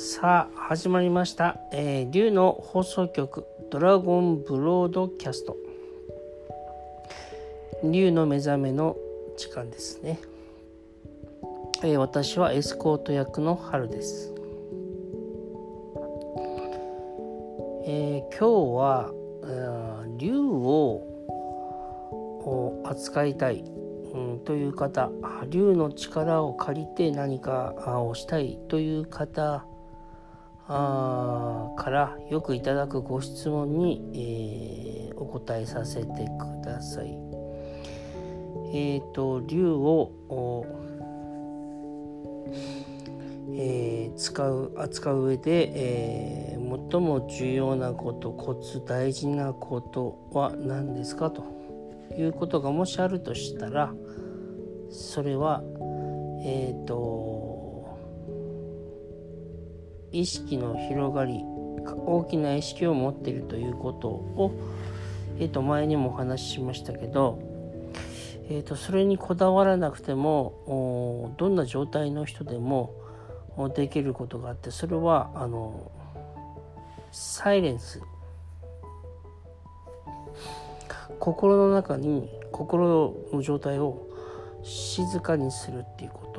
さあ始まりました、えー、竜の放送局ドラゴンブロードキャスト。竜の目覚めの時間ですね、えー私はエスコート役の春です、えー今日はあー竜を扱いたい、うん、という方竜の力を借りて何かをしたいという方あからよくいただくご質問に、えーお答えさせてください。えっ、と竜をえー使う扱う上で、えー最も重要なことコツ大事なことは何ですか？ということがもしあるとしたらそれはえっ、と意識の広がり大きな意識を持っているということを、えー、と前にもお話ししましたけど、えー、とそれにこだわらなくてもどんな状態の人でもできることがあってそれはあのサイレンス。心の中に心の状態を静かにするっていうこと。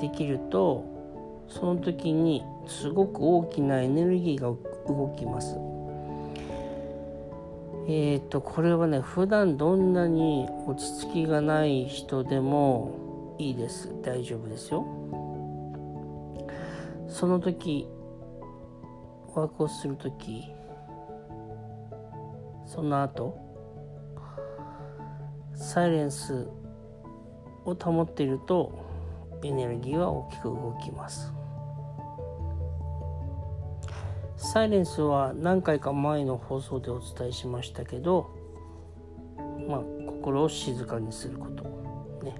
できるとその時にすごく大きなエネルギーが動きます。えっ、とこれはね普段どんなに落ち着きがない人でもいいです大丈夫ですよ。その時ワークをする時その後サイレンスを保っているとエネルギーは大きく動きます。サイレンスは何回か前の放送でお伝えしましたけどまあ心を静かにすること。ね。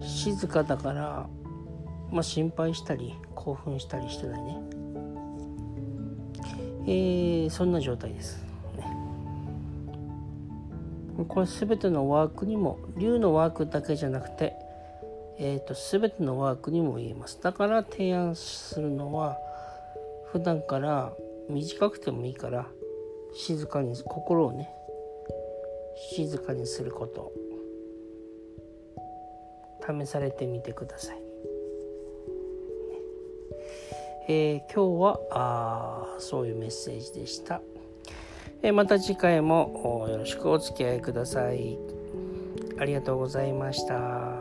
静かだからまあ心配したり興奮したりしてないね。えーそんな状態です、これ全てのワークにも竜のワークだけじゃなくて、えー、と全てのワークにも言えます。だから提案するのは普段から短くてもいいから静かに心をね静かにすること。試されてみてください。えー今日はあそういうメッセージでした、えまた次回もよろしくお付き合いくださいありがとうございました。